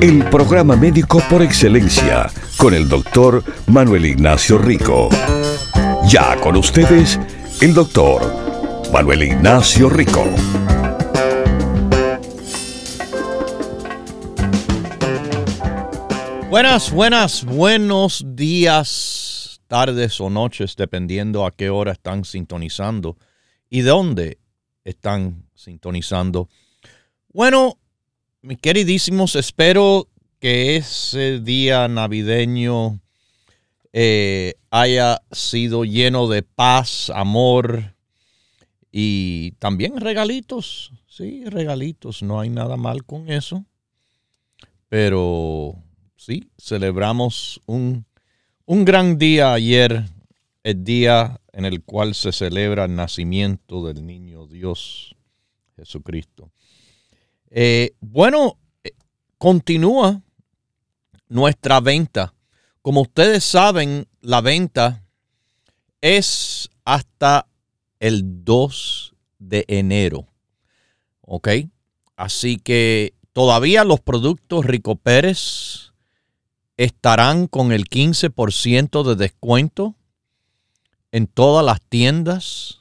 El programa médico por excelencia con el doctor Manuel Ignacio Rico. Ya con ustedes, el doctor Manuel Ignacio Rico. Buenas, buenas, buenos días, tardes o noches, dependiendo a qué hora están sintonizando y de dónde están sintonizando. Bueno, mis queridísimos, espero que ese día navideño eh, haya sido lleno de paz, amor y también regalitos. Sí, regalitos, no hay nada mal con eso. Pero sí, celebramos un, un gran día ayer, el día en el cual se celebra el nacimiento del niño Dios Jesucristo. Eh, bueno, eh, continúa nuestra venta. Como ustedes saben, la venta es hasta el 2 de enero. ¿Ok? Así que todavía los productos Rico Pérez estarán con el 15% de descuento en todas las tiendas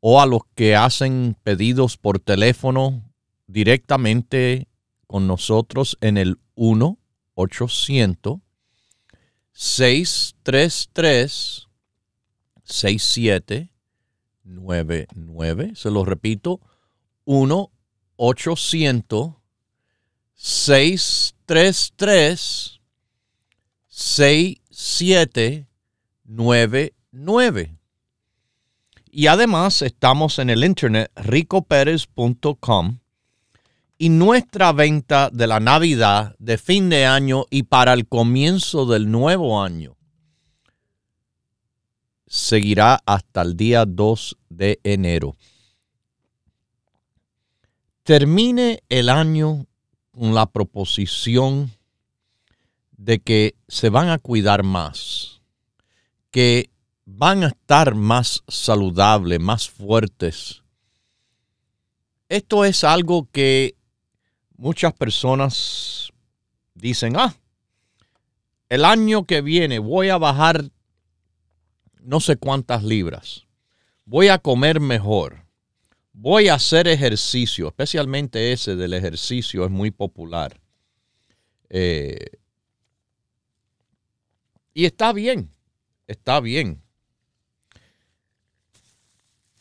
o a los que hacen pedidos por teléfono directamente con nosotros en el 1 800 633 6799. Se lo repito, 1 800 633 6799. Y además estamos en el internet ricoperez.com y nuestra venta de la Navidad, de fin de año y para el comienzo del nuevo año seguirá hasta el día 2 de enero. Termine el año con la proposición de que se van a cuidar más, que van a estar más saludables, más fuertes. Esto es algo que muchas personas dicen, ah, el año que viene voy a bajar no sé cuántas libras, voy a comer mejor, voy a hacer ejercicio, especialmente ese del ejercicio es muy popular. Eh, y está bien, está bien.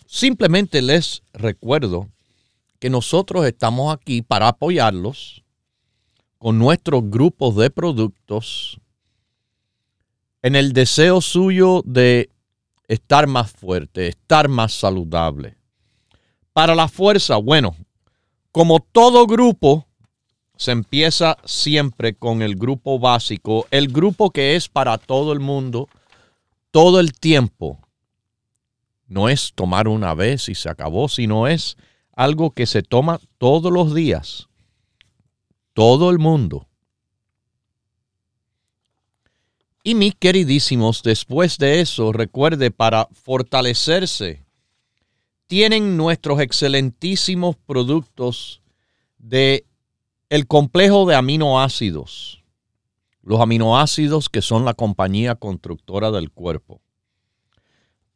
Simplemente les recuerdo que nosotros estamos aquí para apoyarlos con nuestros grupos de productos en el deseo suyo de estar más fuerte, estar más saludable. Para la fuerza, bueno, como todo grupo, se empieza siempre con el grupo básico, el grupo que es para todo el mundo, todo el tiempo. No es tomar una vez y se acabó, sino es algo que se toma todos los días, todo el mundo. Y mis queridísimos, después de eso, recuerde, para fortalecerse, tienen nuestros excelentísimos productos de el complejo de aminoácidos. Los aminoácidos que son la compañía constructora del cuerpo.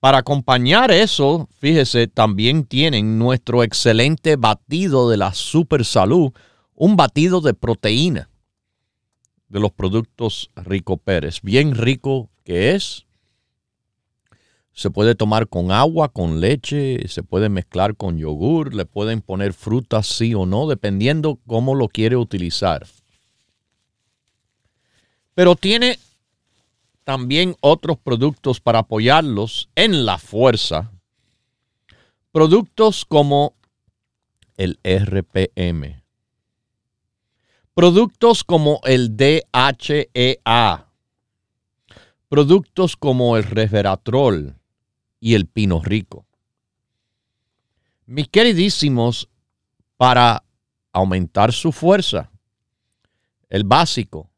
Para acompañar eso, fíjese, también tienen nuestro excelente batido de la super salud, un batido de proteína de los productos Rico Pérez. Bien rico que es. Se puede tomar con agua, con leche, se puede mezclar con yogur, le pueden poner frutas sí o no, dependiendo cómo lo quiere utilizar. Pero tiene también otros productos para apoyarlos en la fuerza. Productos como el RPM, Productos como el DHEA, productos como el resveratrol y el pino rico. Mis queridísimos, para aumentar su fuerza, el básico,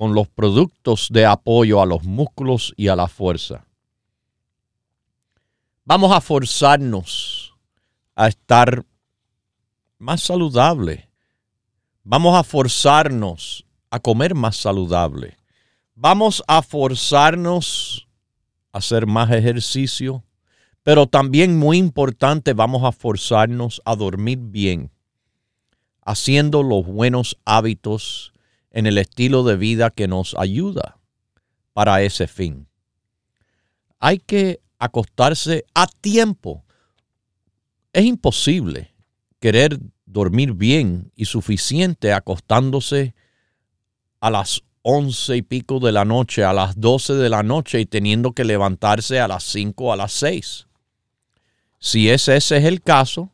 con los productos de apoyo a los músculos y a la fuerza. Vamos a forzarnos a estar más saludable Vamos a forzarnos a comer más saludable. Vamos a forzarnos a hacer más ejercicio. Pero también muy importante, vamos a forzarnos a dormir bien, haciendo los buenos hábitos en el estilo de vida que nos ayuda para ese fin. Hay que acostarse a tiempo. Es imposible querer dormir bien y suficiente acostándose a las once y pico de la noche, a las doce de la noche y teniendo que levantarse a las cinco a las seis. Si ese, ese es el caso,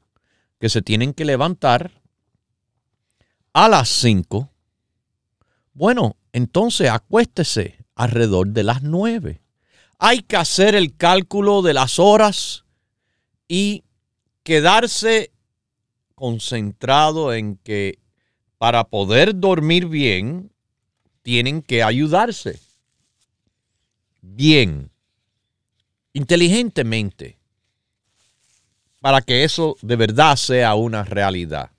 que se tienen que levantar a las cinco, bueno, entonces acuéstese alrededor de las nueve. Hay que hacer el cálculo de las horas y quedarse concentrado en que para poder dormir bien, tienen que ayudarse bien, inteligentemente, para que eso de verdad sea una realidad.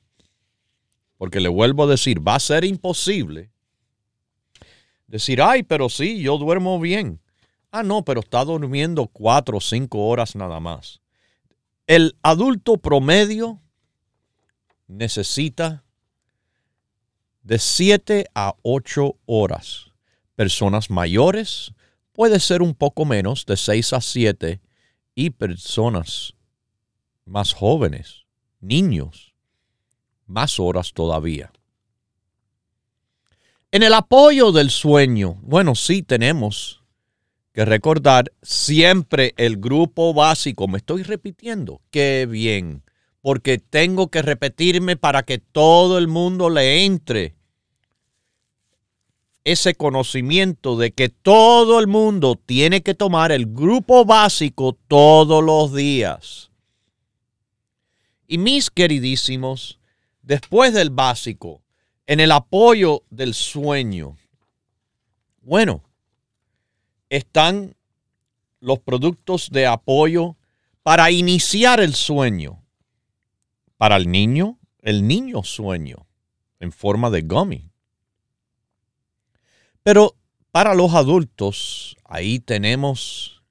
Porque le vuelvo a decir, va a ser imposible decir, ay, pero sí, yo duermo bien. Ah, no, pero está durmiendo cuatro o cinco horas nada más. El adulto promedio necesita de 7 a 8 horas. Personas mayores puede ser un poco menos, de 6 a 7, y personas más jóvenes, niños, más horas todavía. En el apoyo del sueño, bueno, sí tenemos que recordar siempre el grupo básico. Me estoy repitiendo. Qué bien porque tengo que repetirme para que todo el mundo le entre ese conocimiento de que todo el mundo tiene que tomar el grupo básico todos los días. Y mis queridísimos, después del básico, en el apoyo del sueño, bueno, están los productos de apoyo para iniciar el sueño. Para el niño, el niño sueño en forma de gummy. Pero para los adultos, ahí tenemos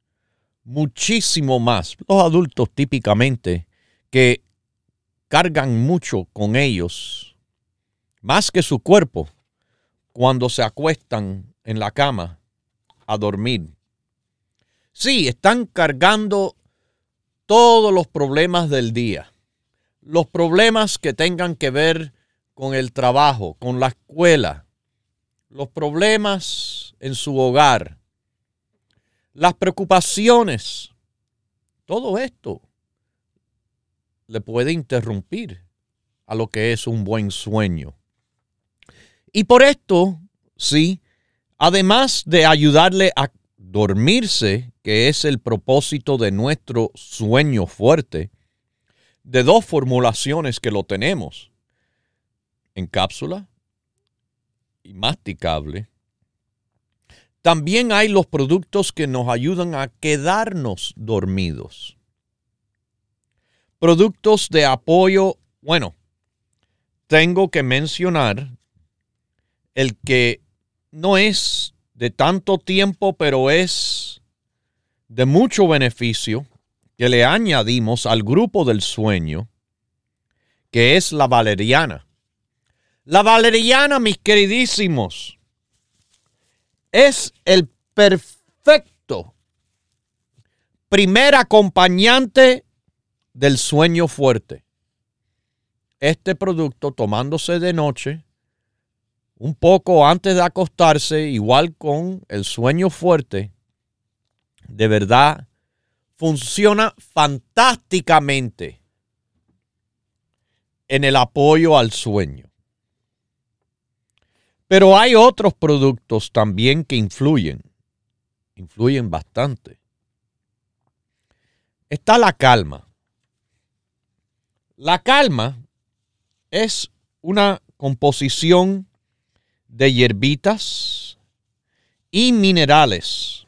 muchísimo más. Los adultos típicamente que cargan mucho con ellos, más que su cuerpo, cuando se acuestan en la cama a dormir. Sí, están cargando todos los problemas del día los problemas que tengan que ver con el trabajo, con la escuela, los problemas en su hogar, las preocupaciones, todo esto le puede interrumpir a lo que es un buen sueño. Y por esto, sí, además de ayudarle a dormirse, que es el propósito de nuestro sueño fuerte, de dos formulaciones que lo tenemos, en cápsula y masticable. También hay los productos que nos ayudan a quedarnos dormidos. Productos de apoyo, bueno, tengo que mencionar el que no es de tanto tiempo, pero es de mucho beneficio que le añadimos al grupo del sueño, que es la valeriana. La valeriana, mis queridísimos, es el perfecto primer acompañante del sueño fuerte. Este producto tomándose de noche, un poco antes de acostarse, igual con el sueño fuerte, de verdad funciona fantásticamente en el apoyo al sueño. Pero hay otros productos también que influyen, influyen bastante. Está la calma. La calma es una composición de hierbitas y minerales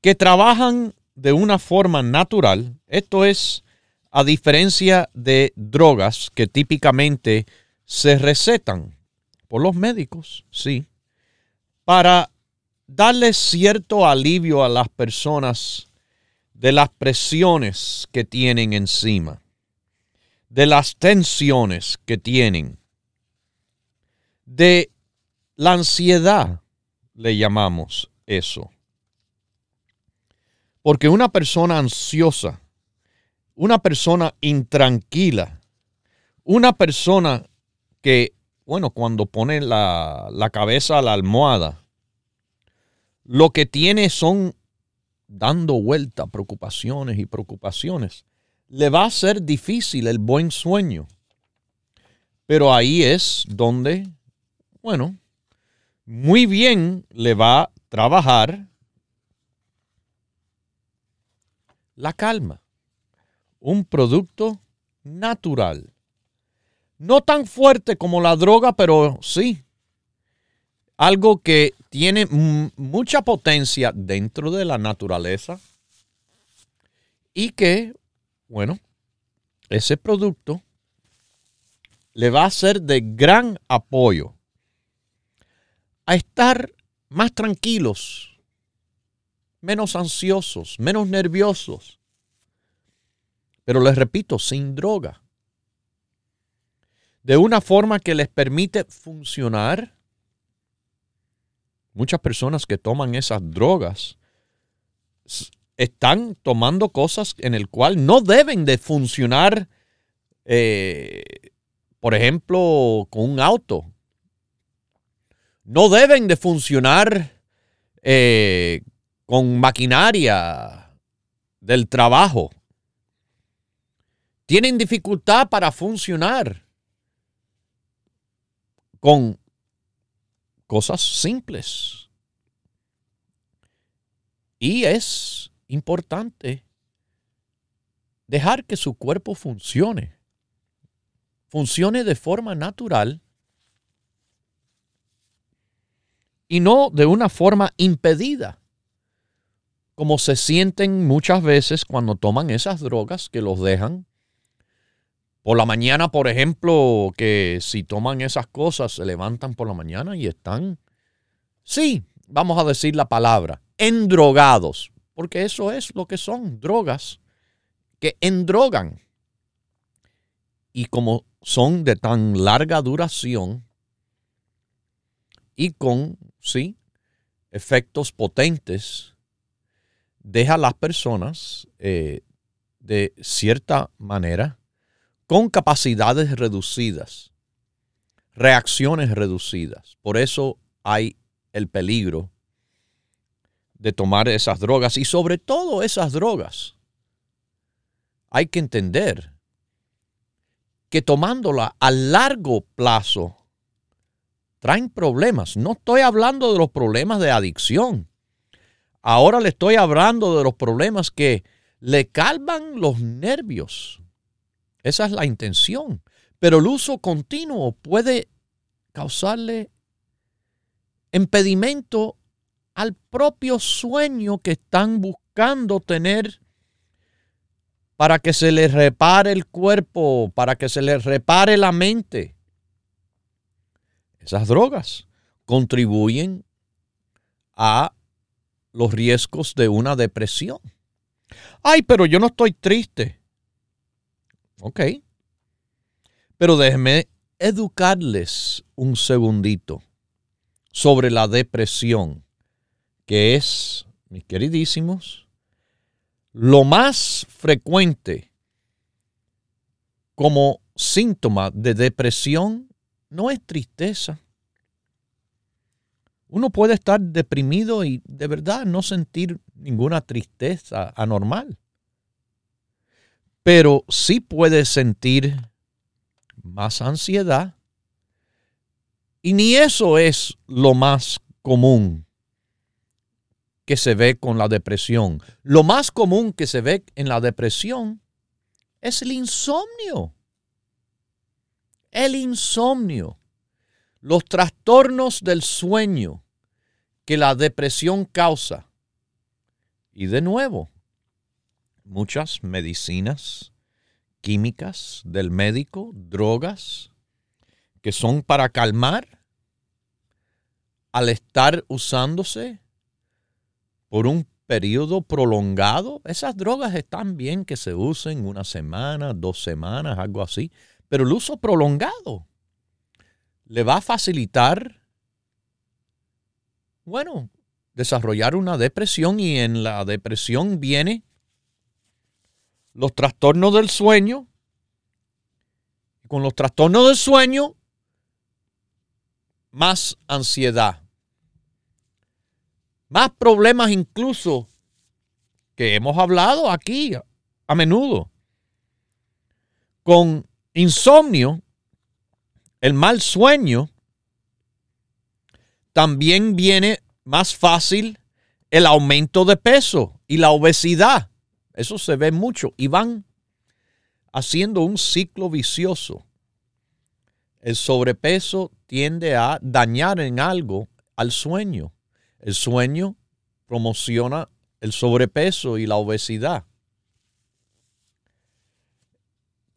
que trabajan de una forma natural. Esto es a diferencia de drogas que típicamente se recetan por los médicos, sí, para darle cierto alivio a las personas de las presiones que tienen encima, de las tensiones que tienen, de la ansiedad, le llamamos eso. Porque una persona ansiosa, una persona intranquila, una persona que, bueno, cuando pone la, la cabeza a la almohada, lo que tiene son dando vuelta preocupaciones y preocupaciones. Le va a ser difícil el buen sueño. Pero ahí es donde, bueno, muy bien le va a trabajar la calma. Un producto natural. No tan fuerte como la droga, pero sí. Algo que tiene mucha potencia dentro de la naturaleza y que, bueno, ese producto le va a ser de gran apoyo a estar más tranquilos, menos ansiosos, menos nerviosos. Pero les repito, sin droga. De una forma que les permite funcionar muchas personas que toman esas drogas están tomando cosas en el cual no deben de funcionar, eh, por ejemplo, con un auto. No deben de funcionar eh, con maquinaria del trabajo. Tienen dificultad para funcionar con cosas simples. Y es importante dejar que su cuerpo funcione. Funcione de forma natural y no de una forma impedida, como se sienten muchas veces cuando toman esas drogas que los dejan por la mañana, por ejemplo, que si toman esas cosas, se levantan por la mañana y están, sí, vamos a decir la palabra, endrogados, porque eso es lo que son, drogas que endrogan. Y como son de tan larga duración y con, sí, efectos potentes, deja a las personas eh, de cierta manera con capacidades reducidas, reacciones reducidas. Por eso hay el peligro de tomar esas drogas y sobre todo esas drogas. Hay que entender que tomándola a largo plazo traen problemas. No estoy hablando de los problemas de adicción. Ahora le estoy hablando de los problemas que le calman los nervios esa es la intención. Pero el uso continuo puede causarle impedimento al propio sueño que están buscando tener para que se le repare el cuerpo, para que se le repare la mente. Esas drogas contribuyen a los riesgos de una depresión. Ay, pero yo no estoy triste. Ok. Pero déjenme educarles un segundito sobre la depresión, que es, mis queridísimos, lo más frecuente como síntoma de depresión no es tristeza. Uno puede estar deprimido y de verdad no sentir ninguna tristeza anormal. Pero sí puede sentir más ansiedad. Y ni eso es lo más común que se ve con la depresión. Lo más común que se ve en la depresión es el insomnio. El insomnio. Los trastornos del sueño que la depresión causa. Y de nuevo, muchas medicinas químicas del médico, drogas, que son para calmar, al estar usándose por un periodo prolongado, esas drogas están bien que se usen una semana, dos semanas, algo así, pero el uso prolongado le va a facilitar, bueno, desarrollar una depresión y en la depresión viene los trastornos del sueño. Con los trastornos del sueño, más ansiedad. Más problemas incluso que hemos hablado aquí a menudo. Con insomnio, el mal sueño, también viene más fácil el aumento de peso y la obesidad. Eso se ve mucho y van haciendo un ciclo vicioso. El sobrepeso tiende a dañar en algo al sueño. El sueño promociona el sobrepeso y la obesidad.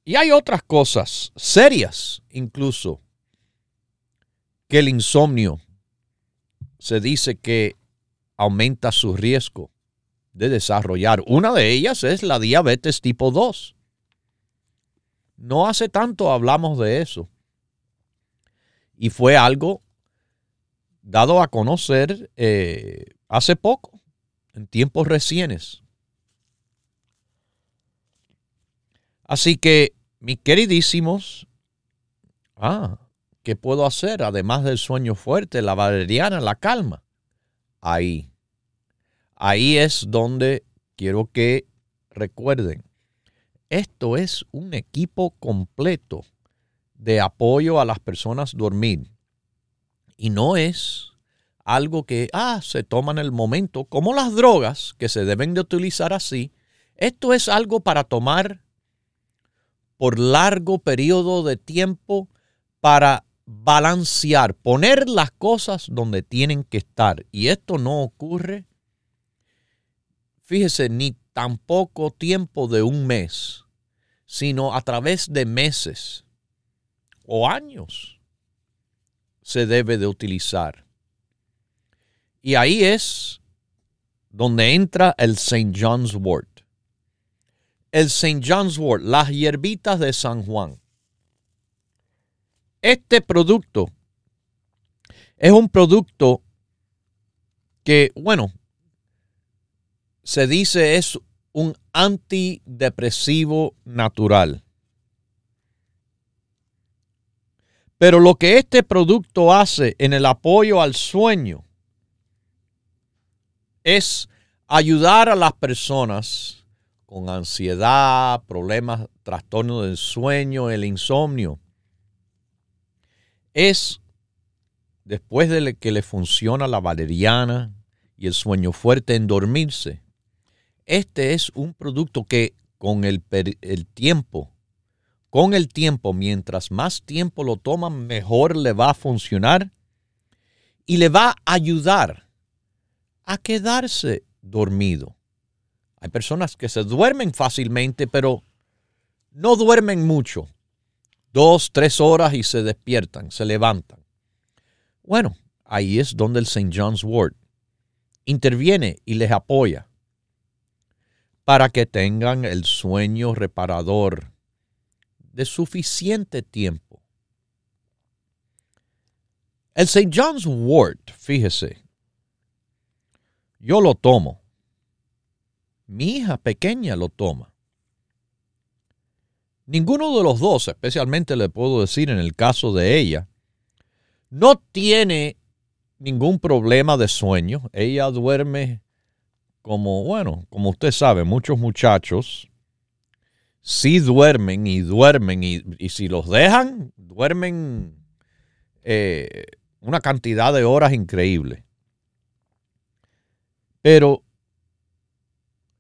Y hay otras cosas serias incluso que el insomnio se dice que aumenta su riesgo de desarrollar. Una de ellas es la diabetes tipo 2. No hace tanto hablamos de eso. Y fue algo dado a conocer eh, hace poco, en tiempos recientes. Así que, mis queridísimos, ah, ¿qué puedo hacer además del sueño fuerte, la valeriana, la calma? Ahí Ahí es donde quiero que recuerden, esto es un equipo completo de apoyo a las personas dormir. Y no es algo que, ah, se toma en el momento, como las drogas que se deben de utilizar así. Esto es algo para tomar por largo periodo de tiempo para balancear, poner las cosas donde tienen que estar. Y esto no ocurre fíjese, ni tampoco tiempo de un mes, sino a través de meses o años se debe de utilizar. Y ahí es donde entra el St. John's wort. El St. John's wort, las hierbitas de San Juan. Este producto es un producto que, bueno, se dice es un antidepresivo natural. Pero lo que este producto hace en el apoyo al sueño es ayudar a las personas con ansiedad, problemas, trastornos del sueño, el insomnio. Es después de que le funciona la valeriana y el sueño fuerte en dormirse, este es un producto que con el, tiempo, con el tiempo, mientras más tiempo lo toman, mejor le va a funcionar y le va a ayudar a quedarse dormido, Hay personas que se duermen fácilmente, pero no duermen mucho. Dos, tres horas y se despiertan, se levantan. Bueno, ahí es donde el St. John's Wort interviene y les apoya para que tengan el sueño reparador de suficiente tiempo. El St. John's Wort, fíjese, yo lo tomo. Mi hija pequeña lo toma. Ninguno de los dos, especialmente le puedo decir en el caso de ella, no tiene ningún problema de sueño. Ella duerme como, bueno, como usted sabe, muchos muchachos sí duermen y duermen y, si los dejan, duermen eh, una cantidad de horas increíble. Pero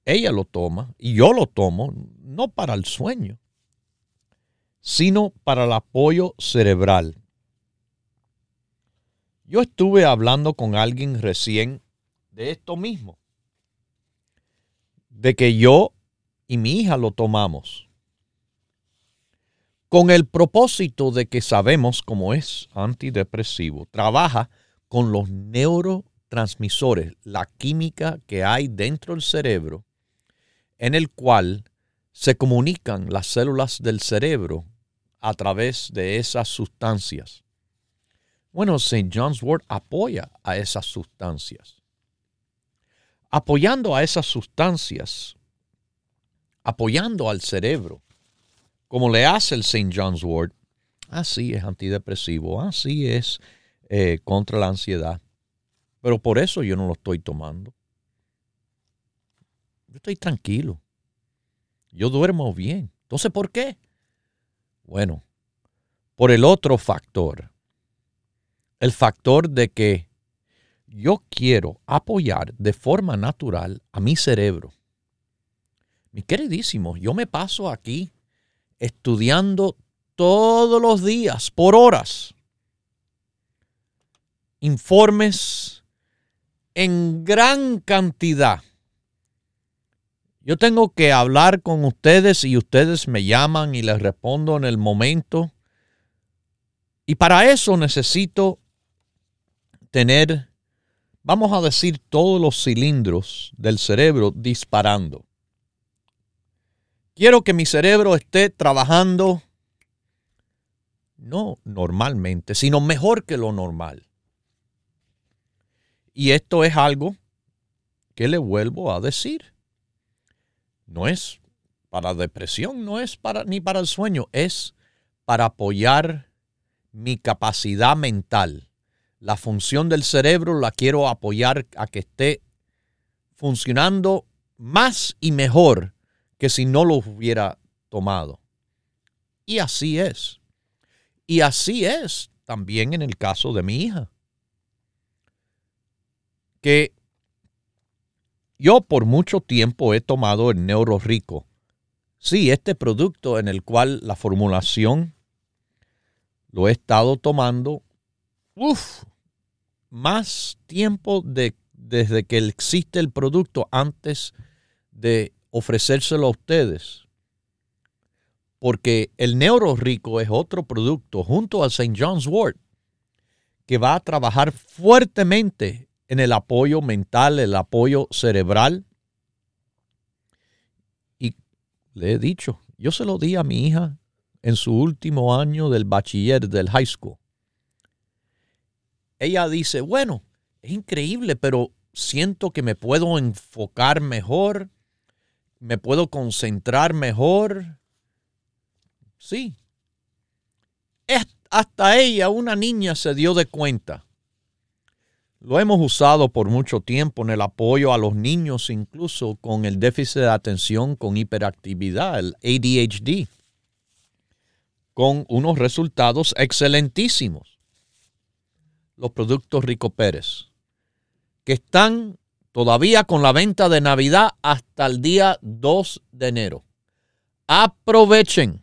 ella lo toma y yo lo tomo no para el sueño, sino para el apoyo cerebral. Yo estuve hablando con alguien recién de esto mismo de que yo y mi hija lo tomamos con el propósito de que sabemos cómo es antidepresivo. Trabaja con los neurotransmisores, la química que hay dentro del cerebro, en el cual se comunican las células del cerebro a través de esas sustancias. Bueno, St. John's Wort apoya a esas sustancias apoyando a esas sustancias, apoyando al cerebro, como le hace el St. John's Wort, así es antidepresivo, así es eh, contra la ansiedad. Pero por eso yo no lo estoy tomando. Yo estoy tranquilo. Yo duermo bien. Entonces, ¿por qué? Bueno, por el otro factor. El factor de que yo quiero apoyar de forma natural a mi cerebro. Mi queridísimo, yo me paso aquí estudiando todos los días, por horas, informes en gran cantidad. Yo tengo que hablar con ustedes y ustedes me llaman y les respondo en el momento. Y para eso necesito tener vamos a decir, todos los cilindros del cerebro disparando. Quiero que mi cerebro esté trabajando no normalmente, sino mejor que lo normal. Y esto es algo que le vuelvo a decir. No es para depresión, no es para ni para el sueño, es para apoyar mi capacidad mental la función del cerebro la quiero apoyar a que esté funcionando más y mejor que si no lo hubiera tomado. Y así es. Y así es también en el caso de mi hija. Que yo por mucho tiempo he tomado el Neuro Rico. Sí, este producto en el cual la formulación lo he estado tomando, uff, más tiempo de, desde que existe el producto antes de ofrecérselo a ustedes. Porque el Neuro Rico es otro producto junto al St. John's Wort que va a trabajar fuertemente en el apoyo mental, el apoyo cerebral. Y le he dicho, yo se lo di a mi hija en su último año del bachiller del high school ella dice, bueno, es increíble, pero siento que me puedo enfocar mejor, me puedo concentrar mejor. Sí. hasta ella, una niña, se dio de cuenta. Lo hemos usado por mucho tiempo en el apoyo a los niños, incluso con el déficit de atención, con hiperactividad, el ADHD, con unos resultados excelentísimos los productos Rico Pérez, que están todavía con la venta de Navidad hasta el día 2 de enero. Aprovechen.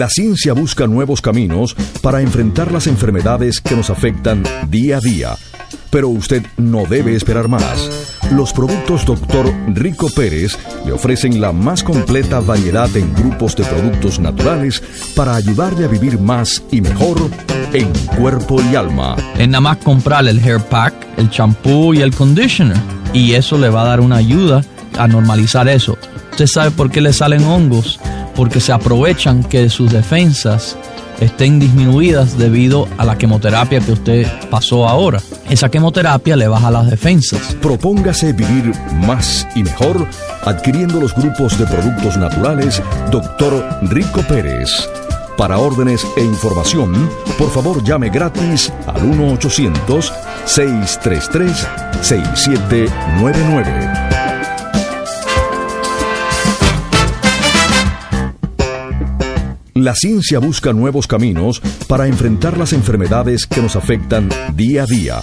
La ciencia busca nuevos caminos para enfrentar las enfermedades que nos afectan día a día. Pero usted no debe esperar más. Los productos Dr. Rico Pérez le ofrecen la más completa variedad en grupos de productos naturales para ayudarle a vivir más y mejor en cuerpo y alma. Es nada más comprar el hair pack, el champú y el conditioner. Y eso le va a dar una ayuda a normalizar eso. ¿Usted sabe por qué le salen hongos? Porque se aprovechan que sus defensas estén disminuidas debido a la quimioterapia que usted pasó ahora. Esa quimioterapia le baja las defensas. Propóngase vivir más y mejor adquiriendo los grupos de productos naturales Dr. Rico Pérez. Para órdenes e información, por favor llame gratis al 1-800-633-6799. La ciencia busca nuevos caminos para enfrentar las enfermedades que nos afectan día a día.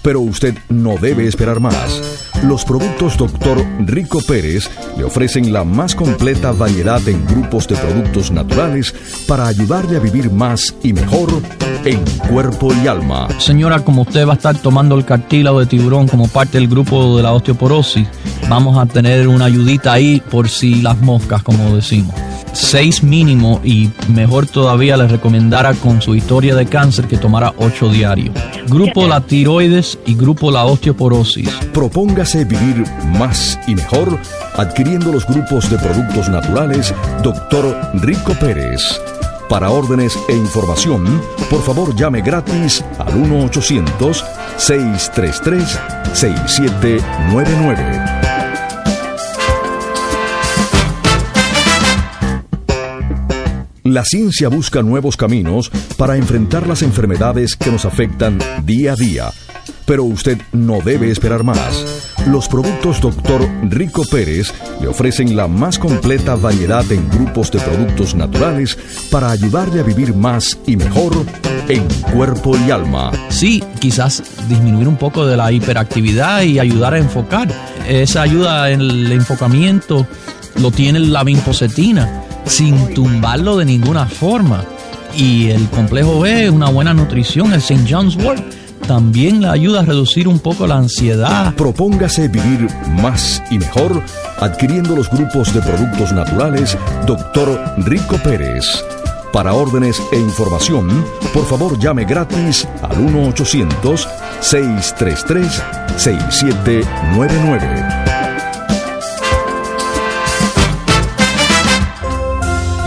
Pero usted no debe esperar más. Los productos Dr. Rico Pérez le ofrecen la más completa variedad en grupos de productos naturales para ayudarle a vivir más y mejor en cuerpo y alma. Señora, como usted va a estar tomando el cartílago de tiburón como parte del grupo de la osteoporosis, vamos a tener una ayudita ahí por si las moscas, como decimos. 6 mínimo y mejor todavía le recomendara con su historia de cáncer que tomara 8 diarios. Grupo la tiroides y grupo la osteoporosis. Propóngase vivir más y mejor adquiriendo los grupos de productos naturales Dr. Rico Pérez. Para órdenes e información, por favor llame gratis al 1-800-633-6799. La ciencia busca nuevos caminos para enfrentar las enfermedades que nos afectan día a día. Pero usted no debe esperar más. Los productos Dr. Rico Pérez le ofrecen la más completa variedad en grupos de productos naturales para ayudarle a vivir más y mejor en cuerpo y alma. Sí, quizás disminuir un poco de la hiperactividad y ayudar a enfocar. Esa ayuda en el enfocamiento lo tiene la vinpocetina sin tumbarlo de ninguna forma. Y el complejo B, una buena nutrición, el St. John's Wort, también le ayuda a reducir un poco la ansiedad. Propóngase vivir más y mejor adquiriendo los grupos de productos naturales Dr. Rico Pérez. Para órdenes e información, por favor llame gratis al 1-800-633-6799.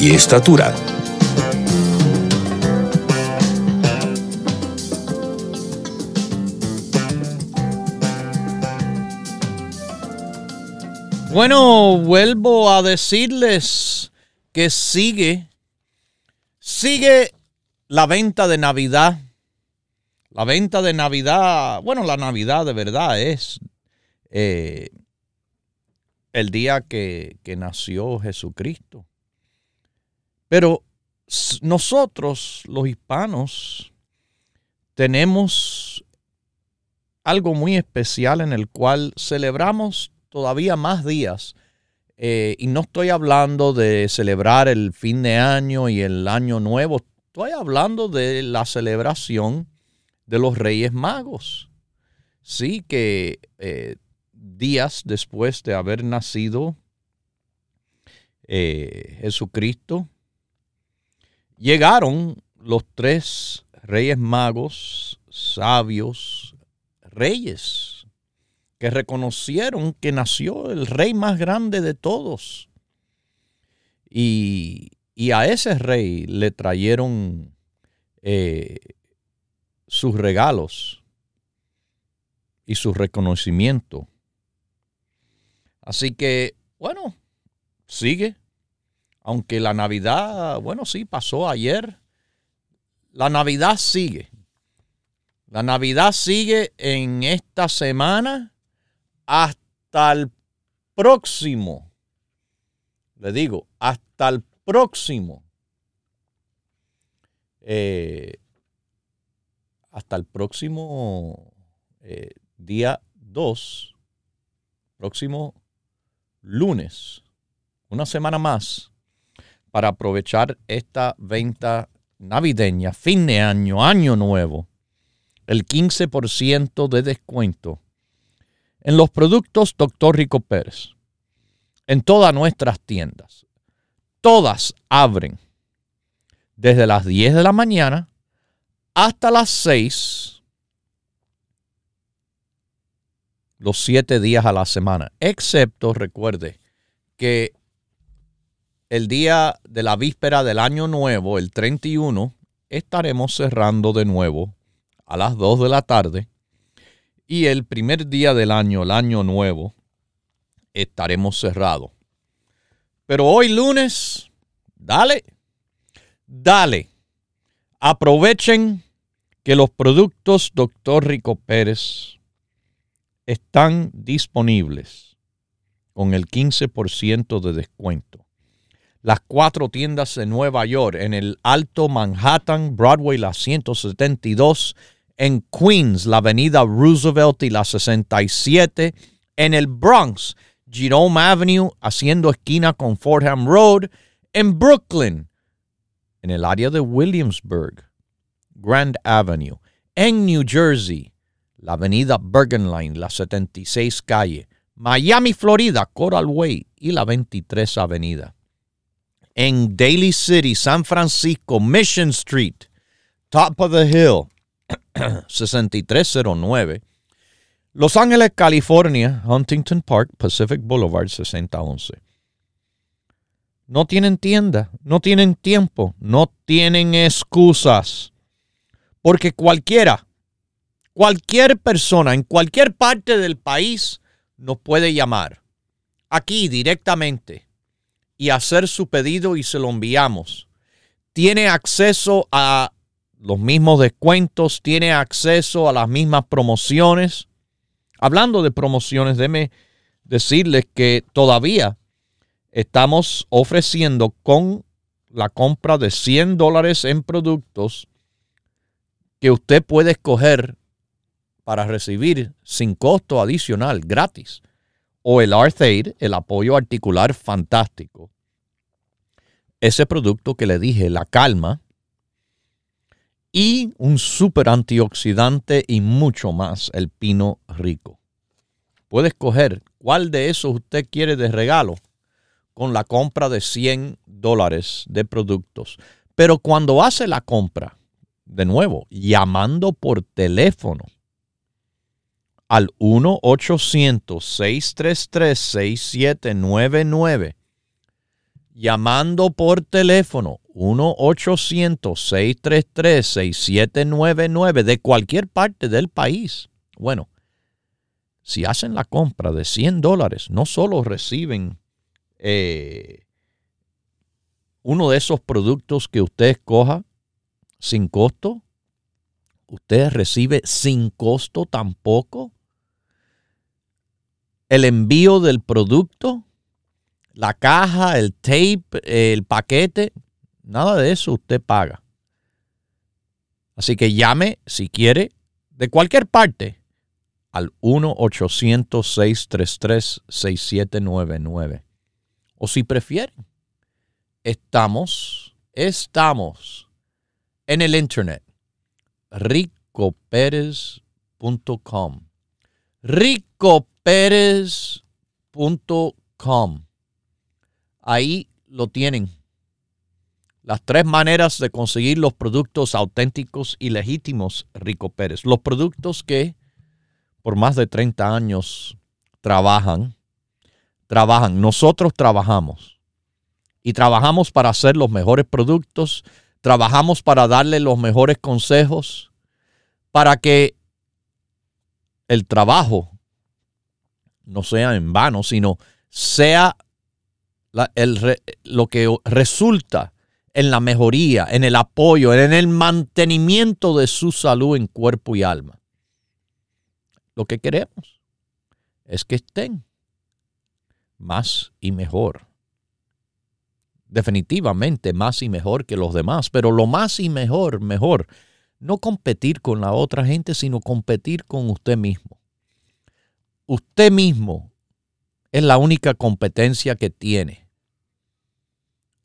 y estatura. Bueno, vuelvo a decirles que sigue, sigue la venta de Navidad. La venta de Navidad, bueno, la Navidad de verdad es eh, el día que, que nació Jesucristo. Pero nosotros, los hispanos, tenemos algo muy especial en el cual celebramos todavía más días. Eh, y no estoy hablando de celebrar el fin de año y el año nuevo. Estoy hablando de la celebración de los Reyes Magos. Sí, que eh, días después de haber nacido eh, Jesucristo, llegaron los tres Reyes Magos, sabios, reyes que reconocieron que nació el rey más grande de todos. Y, a ese rey le trajeron eh, sus regalos y su reconocimiento. Así que, bueno, sigue. Aunque la Navidad, bueno, sí, pasó ayer. La Navidad sigue. La Navidad sigue en esta semana hasta el próximo, le digo, hasta el próximo, eh, hasta el próximo eh, día 2, próximo lunes, una semana más, para aprovechar esta venta navideña, fin de año, año nuevo, el 15% de descuento en los productos Dr. Rico Pérez, en todas nuestras tiendas. Todas abren desde las 10 de la mañana hasta las 6, los 7 días a la semana, excepto, recuerde, que el día de la víspera del año nuevo, el 31, estaremos cerrando de nuevo a las 2 de la tarde y el primer día del año, el año nuevo, estaremos cerrados. Pero hoy lunes, dale, dale. Aprovechen que los productos Dr. Rico Pérez están disponibles con el 15% de descuento. Las cuatro tiendas de Nueva York en el Alto Manhattan, Broadway, la 172 en Queens, la avenida Roosevelt y la 67, en el Bronx, Jerome Avenue, haciendo esquina con Fordham Road, en Brooklyn, en el área de Williamsburg, Grand Avenue, en New Jersey, la avenida Bergen Line, la 76 calle, Miami, Florida, Coral Way y la 23 avenida. En Daly City, San Francisco, Mission Street, Top of the Hill, 6309. Los Ángeles, California, Huntington Park, Pacific Boulevard, 6011. No tienen tienda, no tienen tiempo, no tienen excusas. Porque cualquiera, cualquier persona en cualquier parte del país nos puede llamar aquí directamente y hacer su pedido y se lo enviamos. Tiene acceso a los mismos descuentos, tiene acceso a las mismas promociones. Hablando de promociones, déme decirles que todavía estamos ofreciendo con la compra de 100 dólares en productos que usted puede escoger para recibir sin costo adicional, gratis. O el Arthaid, el apoyo articular fantástico. ese producto que le dije, la calma, y un super antioxidante y mucho más, el pino rico. Puede escoger cuál de esos usted quiere de regalo con la compra de 100 dólares de productos. Pero cuando hace la compra, de nuevo, llamando por teléfono al 1-800-633-6799, llamando por teléfono 1-800-633-6799 de cualquier parte del país. Bueno, si hacen la compra de 100 dólares, no solo reciben eh, uno de esos productos que usted escoja sin costo, usted recibe sin costo tampoco el envío del producto, la caja, el tape, el paquete, nada de eso usted paga. Así que llame si quiere de cualquier parte al 1-800-633-6799. O si prefieren, estamos, estamos en el internet. ricoperez.com. ricoperez.com. Ahí lo tienen. Las tres maneras de conseguir los productos auténticos y legítimos Rico Pérez. Los productos que por más de 30 años trabajan, trabajan, nosotros trabajamos y trabajamos para hacer los mejores productos, trabajamos para darle los mejores consejos, para que el trabajo no sea en vano, sino sea lo que resulta en la mejoría, en el apoyo, en el mantenimiento de su salud en cuerpo y alma. Lo que queremos es que estén más y mejor. Definitivamente más y mejor que los demás, pero lo más y mejor, mejor, no competir con la otra gente, sino competir con usted mismo. Usted mismo es la única competencia que tiene.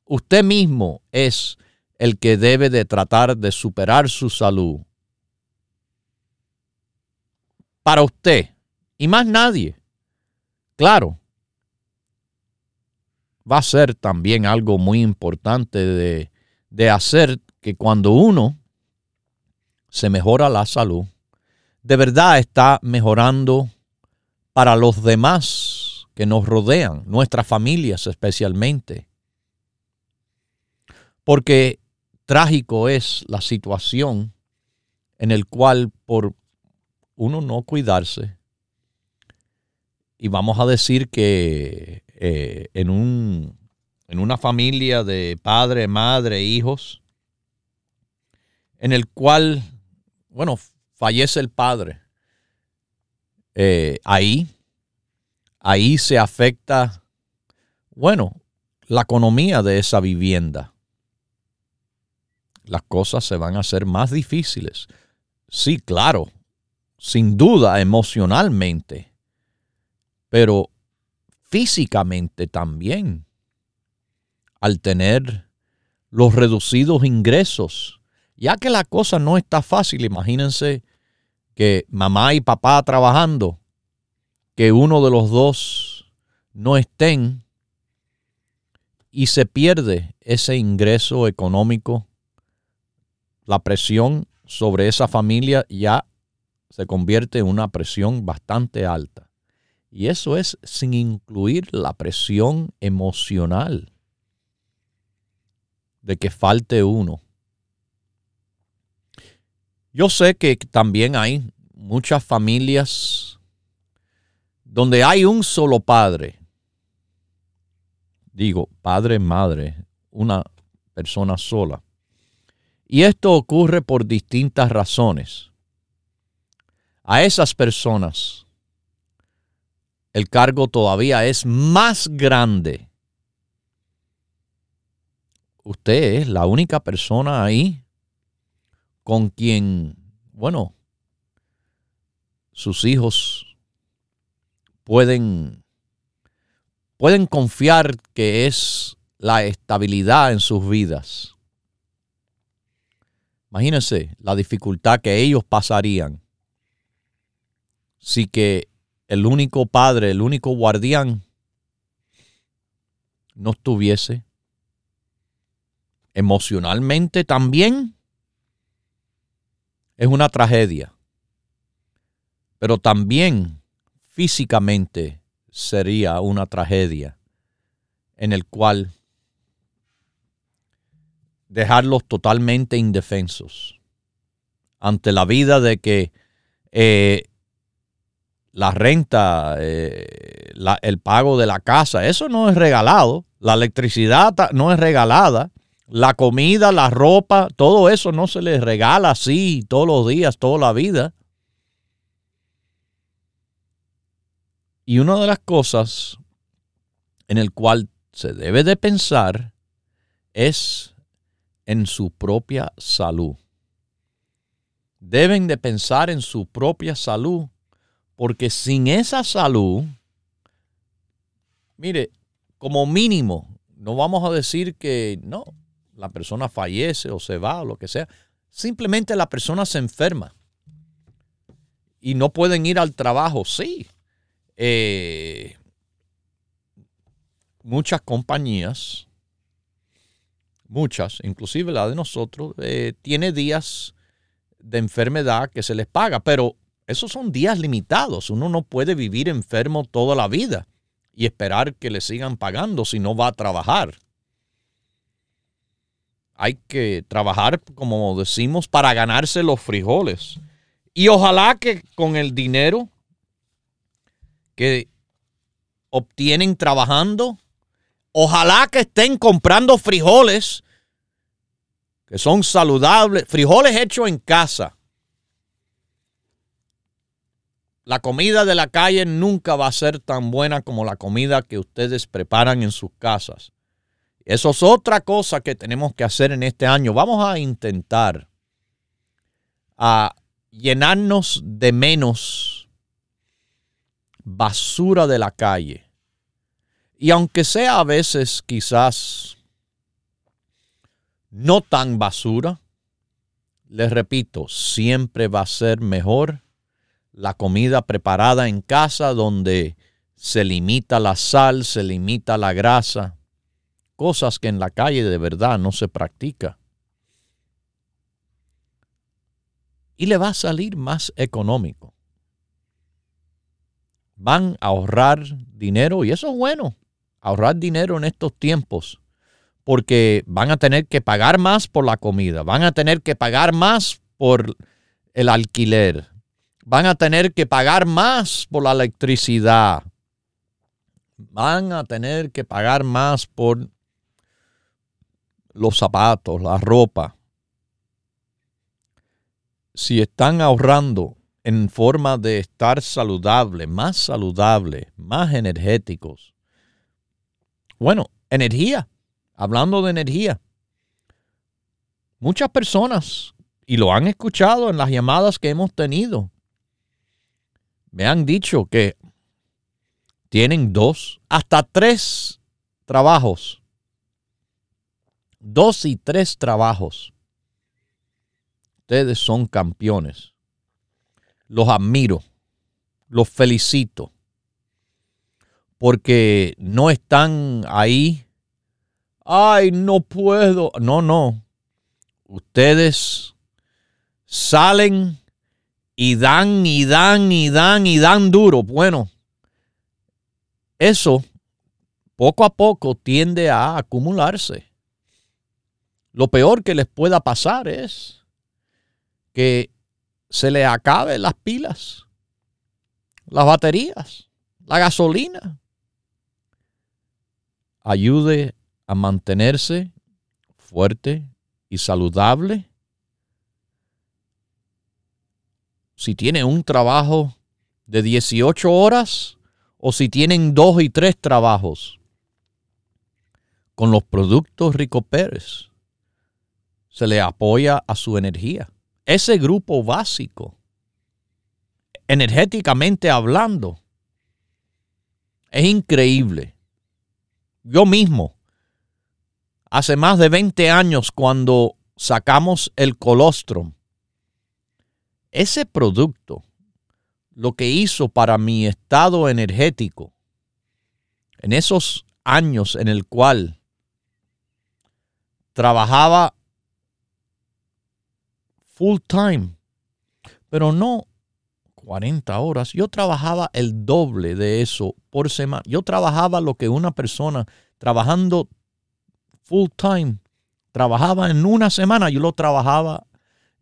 Usted mismo es el que debe de tratar de superar su salud. Para usted y más nadie. Claro, va a ser también algo muy importante de, de hacer que cuando uno se mejora la salud, de verdad está mejorando para los demás que nos rodean, nuestras familias especialmente. Porque trágico es la situación en el cual por uno no cuidarse, y vamos a decir que eh, en, un, en una familia de padre, madre, hijos, en el cual, bueno, fallece el padre. Eh, ahí, ahí se afecta, bueno, la economía de esa vivienda. Las cosas se van a hacer más difíciles. Sí, claro, sin duda, emocionalmente, pero físicamente también. Al tener los reducidos ingresos, ya que la cosa no está fácil, imagínense que mamá y papá trabajando, que uno de los dos no estén y se pierde ese ingreso económico, la presión sobre esa familia ya se convierte en una presión bastante alta. Y eso es sin incluir la presión emocional de que falte uno. Yo sé que también hay muchas familias donde hay un solo padre. Digo, padre, madre, una persona sola. Y esto ocurre por distintas razones. A esas personas el cargo todavía es más grande. Usted es la única persona ahí con quien, bueno, sus hijos pueden, pueden confiar que es la estabilidad en sus vidas. Imagínense la dificultad que ellos pasarían si que el único padre, el único guardián no estuviese emocionalmente también es una tragedia, pero también físicamente sería una tragedia en el cual dejarlos totalmente indefensos ante la vida de que eh, la renta, eh, el pago de la casa, eso no es regalado, la electricidad no es regalada, la comida, la ropa, todo eso no se les regala así todos los días, toda la vida. Y una de las cosas en el cual se debe de pensar es en su propia salud. Deben de pensar en su propia salud, porque sin esa salud, mire, como mínimo, no vamos a decir que no, la persona fallece o se va o lo que sea. Simplemente la persona se enferma y no pueden ir al trabajo. Sí, eh, muchas compañías, muchas, inclusive la de nosotros, eh, tiene días de enfermedad que se les paga, pero esos son días limitados. Uno no puede vivir enfermo toda la vida y esperar que le sigan pagando si no va a trabajar. Hay que trabajar, como decimos, para ganarse los frijoles. Y ojalá que con el dinero que obtienen trabajando, ojalá que estén comprando frijoles que son saludables, frijoles hechos en casa. La comida de la calle nunca va a ser tan buena como la comida que ustedes preparan en sus casas. Eso es otra cosa que tenemos que hacer en este año. Vamos a intentar a llenarnos de menos basura de la calle. Y aunque sea a veces quizás no tan basura, les repito, siempre va a ser mejor la comida preparada en casa donde se limita la sal, se limita la grasa, cosas que en la calle de verdad no se practica. Y le va a salir más económico. Van a ahorrar dinero y eso es bueno, ahorrar dinero en estos tiempos, porque van a tener que pagar más por la comida, van a tener que pagar más por el alquiler, van a tener que pagar más por la electricidad, van a tener que pagar más por los zapatos, la ropa, si están ahorrando en forma de estar saludable, más saludable, más energéticos. Bueno, energía, hablando de energía. Muchas personas, y lo han escuchado en las llamadas que hemos tenido, me han dicho que tienen dos, hasta tres trabajos dos y tres trabajos. Ustedes son campeones. Los admiro, los felicito, porque no están ahí. Ay, no puedo. No, no. Ustedes salen y dan y dan y dan y dan duro. Bueno, eso poco a poco tiende a acumularse. Lo peor que les pueda pasar es que se les acaben las pilas, las baterías, la gasolina. Ayude a mantenerse fuerte y saludable. Si tiene un trabajo de 18 horas o si tienen dos y tres trabajos con los productos Rico Pérez se le apoya a su energía. Ese grupo básico, energéticamente hablando, es increíble. Yo mismo, hace más de 20 años cuando sacamos el colostrum. Ese producto, lo que hizo para mi estado energético, en esos años en el cual trabajaba full time, pero no 40 horas. Yo trabajaba el doble de eso por semana. Yo trabajaba lo que una persona trabajando full time trabajaba en una semana, yo lo trabajaba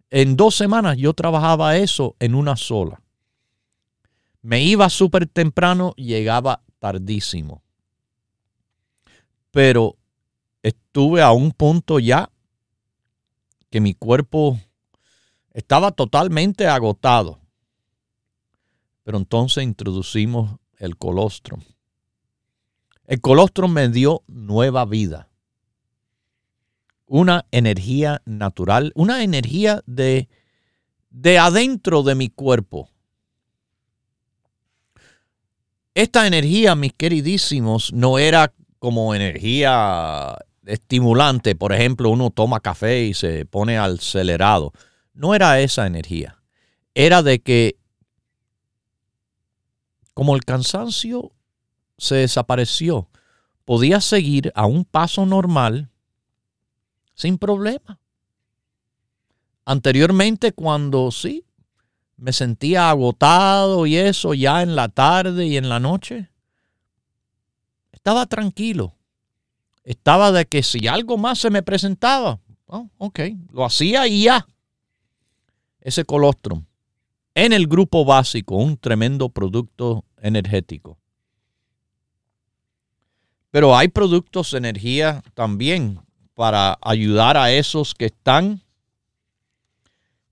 en dos semanas, yo trabajaba eso en una sola. Me iba súper temprano, llegaba tardísimo. Pero estuve a un punto ya que mi cuerpo estaba totalmente agotado. Pero entonces introducimos el colostrum. El colostrum me dio nueva vida. Una energía natural, una energía de, de adentro de mi cuerpo. Esta energía, mis queridísimos, no era como energía estimulante. Por ejemplo, uno toma café y se pone acelerado. No era esa energía. Era de que como el cansancio se desapareció, podía seguir a un paso normal sin problema. Anteriormente, cuando sí, me sentía agotado y eso ya en la tarde y en la noche, estaba tranquilo. Estaba de que si algo más se me presentaba, oh, ok, lo hacía y ya. Ese colostrum en el grupo básico, un tremendo producto energético. Pero hay productos de energía también para ayudar a esos que están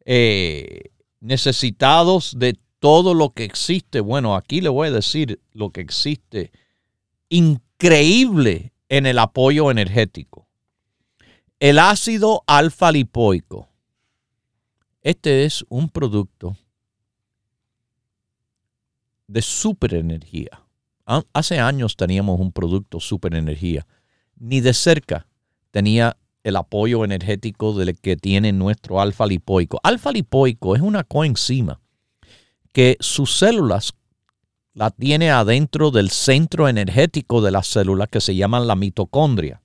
eh, necesitados de todo lo que existe. Bueno, aquí le voy a decir lo que existe increíble en el apoyo energético. El ácido alfa lipoico. Este es un producto de superenergía. Hace años teníamos un producto superenergía. Ni de cerca tenía el apoyo energético del que tiene nuestro alfa lipoico. Alfa lipoico es una coenzima que sus células la tiene adentro del centro energético de las células que se llaman la mitocondria.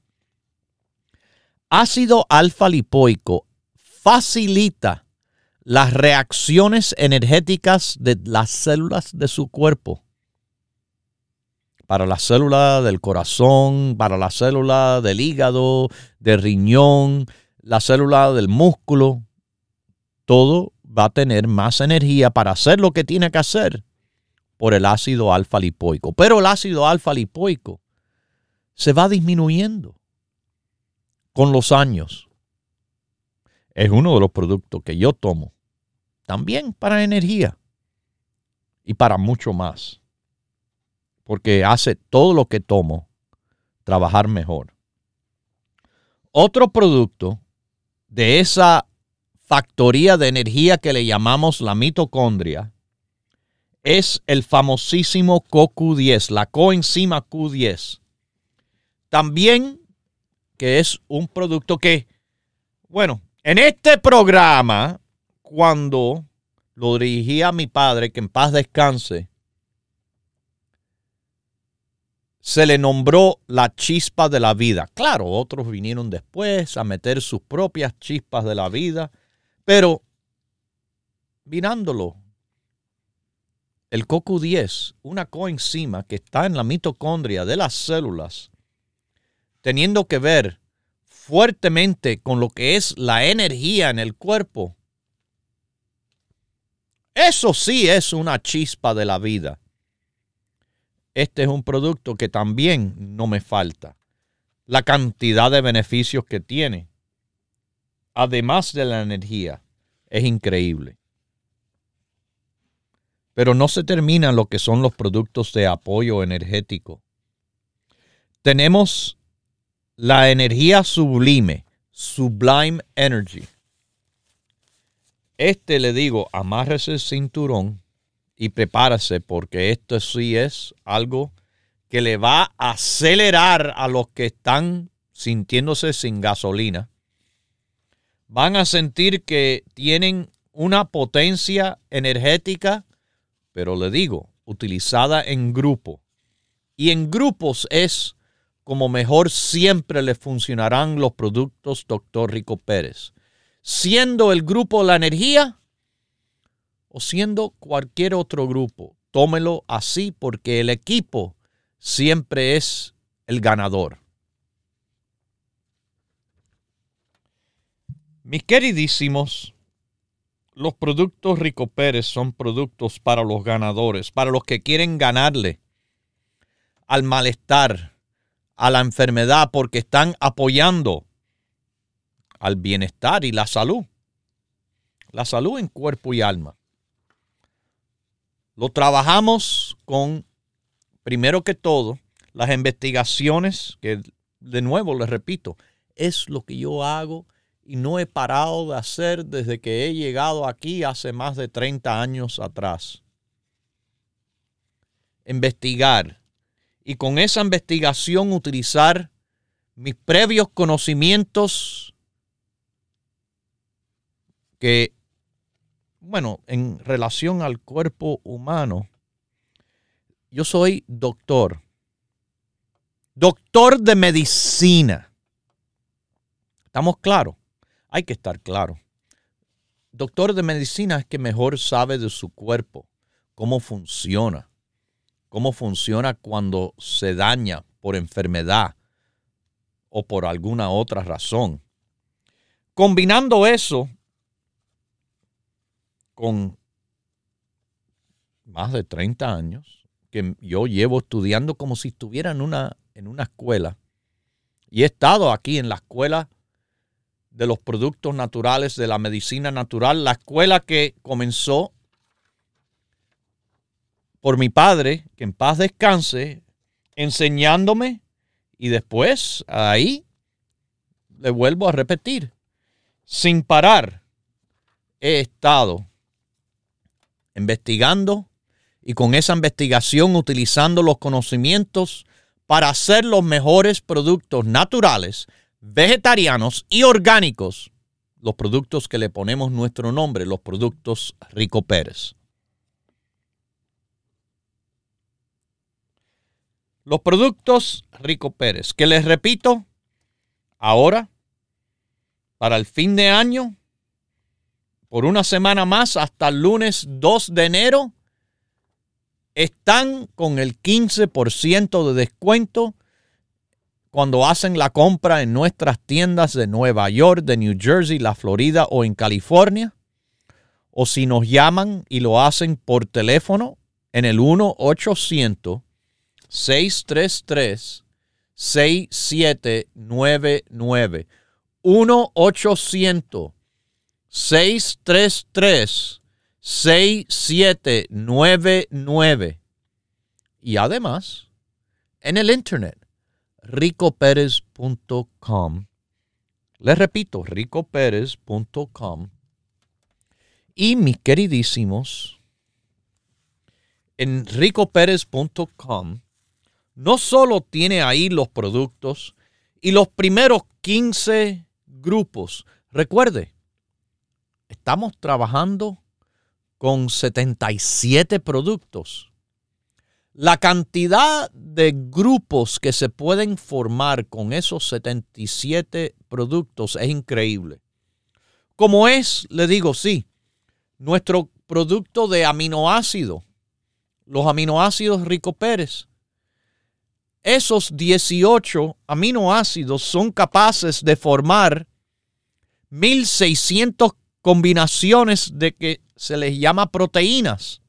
Ácido alfa lipoico facilita las reacciones energéticas de las células de su cuerpo. Para la célula del corazón, para la célula del hígado, del riñón, la célula del músculo, todo va a tener más energía para hacer lo que tiene que hacer por el ácido alfa lipoico. Pero el ácido alfa lipoico se va disminuyendo con los años. Es uno de los productos que yo tomo también para energía y para mucho más. Porque hace todo lo que tomo trabajar mejor. Otro producto de esa factoría de energía que le llamamos la mitocondria es el famosísimo CoQ10, la coenzima Q10. También que es un producto que, bueno, en este programa cuando lo dirigía a mi padre, que en paz descanse, se le nombró la chispa de la vida. Claro, otros vinieron después a meter sus propias chispas de la vida, pero mirándolo, el CoQ10, una coenzima que está en la mitocondria de las células, teniendo que ver fuertemente con lo que es la energía en el cuerpo, eso sí es una chispa de la vida. Este es un producto que también no me falta. La cantidad de beneficios que tiene, además de la energía, es increíble. Pero no se termina lo que son los productos de apoyo energético. Tenemos la energía sublime, Sublime Energy. Este le digo, amárrese el cinturón y prepárese porque esto sí es algo que le va a acelerar a los que están sintiéndose sin gasolina, van a sentir que tienen una potencia energética, pero le digo, utilizada en grupo. Y en grupos es como mejor siempre le funcionarán los productos Dr. Rico Pérez. Siendo el grupo la energía o siendo cualquier otro grupo, tómelo así porque el equipo siempre es el ganador. Mis queridísimos, los productos Rico Pérez son productos para los ganadores, para los que quieren ganarle al malestar, a la enfermedad, porque están apoyando al bienestar y la salud. La salud en cuerpo y alma. Lo trabajamos con, primero que todo, las investigaciones, que de nuevo les repito, es lo que yo hago y no he parado de hacer desde que he llegado aquí hace más de 30 años atrás. Investigar y con esa investigación utilizar mis previos conocimientos que, bueno, en relación al cuerpo humano, yo soy doctor, doctor de medicina. ¿Estamos claros? hay que estar claro. Doctor de medicina es que mejor sabe de su cuerpo, cómo funciona, cómo funciona cuando se daña por enfermedad o por alguna otra razón. Combinando eso con más de 30 años que yo llevo estudiando como si estuviera en una, en una escuela. Y he estado aquí en la escuela de los productos naturales, de la medicina natural, la escuela que comenzó por mi padre, que en paz descanse, enseñándome y después ahí le vuelvo a repetir, sin parar he estado investigando y con esa investigación utilizando los conocimientos para hacer los mejores productos naturales vegetarianos y orgánicos los productos que le ponemos nuestro nombre, los productos Rico Pérez. Los productos Rico Pérez, que les repito, ahora, para el fin de año, por una semana más, hasta el lunes 2 de enero, están con el 15% de descuento cuando hacen la compra en nuestras tiendas de Nueva York, de New Jersey, la Florida o en California, o si nos llaman y lo hacen por teléfono en el 1-800-633-6799. 1-800-633-6799. Y además, en el Internet ricoperez.com. Les repito, ricoperez.com. Y mis queridísimos, en ricoperez.com no solo tiene ahí los productos y los primeros 15 grupos. Recuerde, estamos trabajando con 77 productos la cantidad de grupos que se pueden formar con esos 77 productos es increíble. Como es, le digo, sí, nuestro producto de aminoácido, los aminoácidos Rico Pérez. Esos 18 aminoácidos son capaces de formar 1600 combinaciones de que se les llama proteínas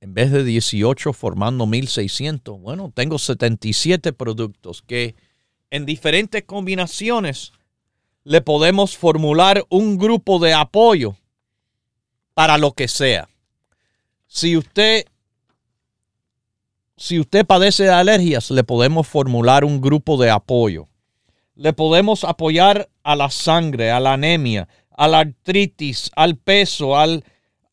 en vez de 18 formando 1600, bueno, tengo 77 productos que en diferentes combinaciones le podemos formular un grupo de apoyo para lo que sea. Si usted si usted padece de alergias, le podemos formular un grupo de apoyo. Le podemos apoyar a la sangre, a la anemia, a la artritis, al peso, al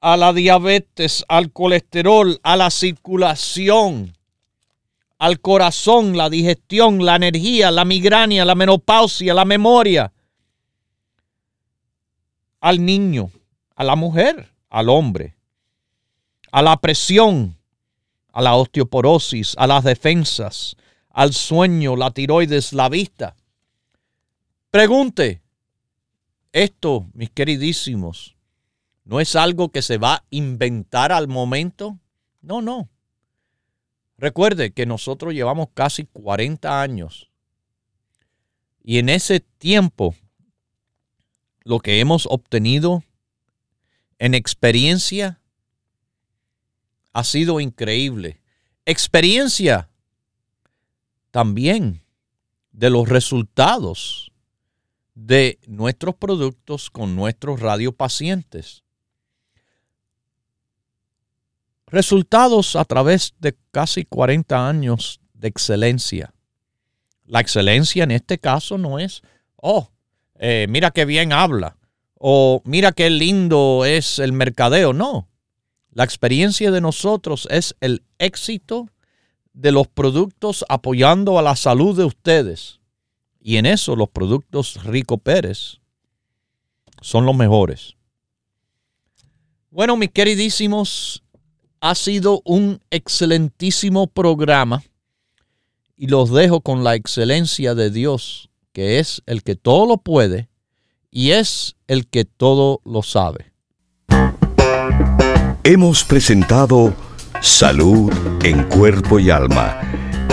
a la diabetes, al colesterol, a la circulación, al corazón, la digestión, la energía, la migraña, la menopausia, la memoria, al niño, a la mujer, al hombre, a la presión, a la osteoporosis, a las defensas, al sueño, la tiroides, la vista. Pregunte, esto, mis queridísimos, ¿no es algo que se va a inventar al momento? No, no. Recuerde que nosotros llevamos casi 40 años y en ese tiempo lo que hemos obtenido en experiencia ha sido increíble. Experiencia también de los resultados de nuestros productos con nuestros radiopacientes. Resultados a través de casi 40 años de excelencia. La excelencia en este caso no es, oh, eh, mira qué bien habla, o mira qué lindo es el mercadeo, no. La experiencia de nosotros es el éxito de los productos apoyando a la salud de ustedes. Y en eso los productos Rico Pérez son los mejores. Bueno, mis queridísimos, ha sido un excelentísimo programa y los dejo con la excelencia de Dios, que es el que todo lo puede y es el que todo lo sabe. Hemos presentado Salud en Cuerpo y Alma,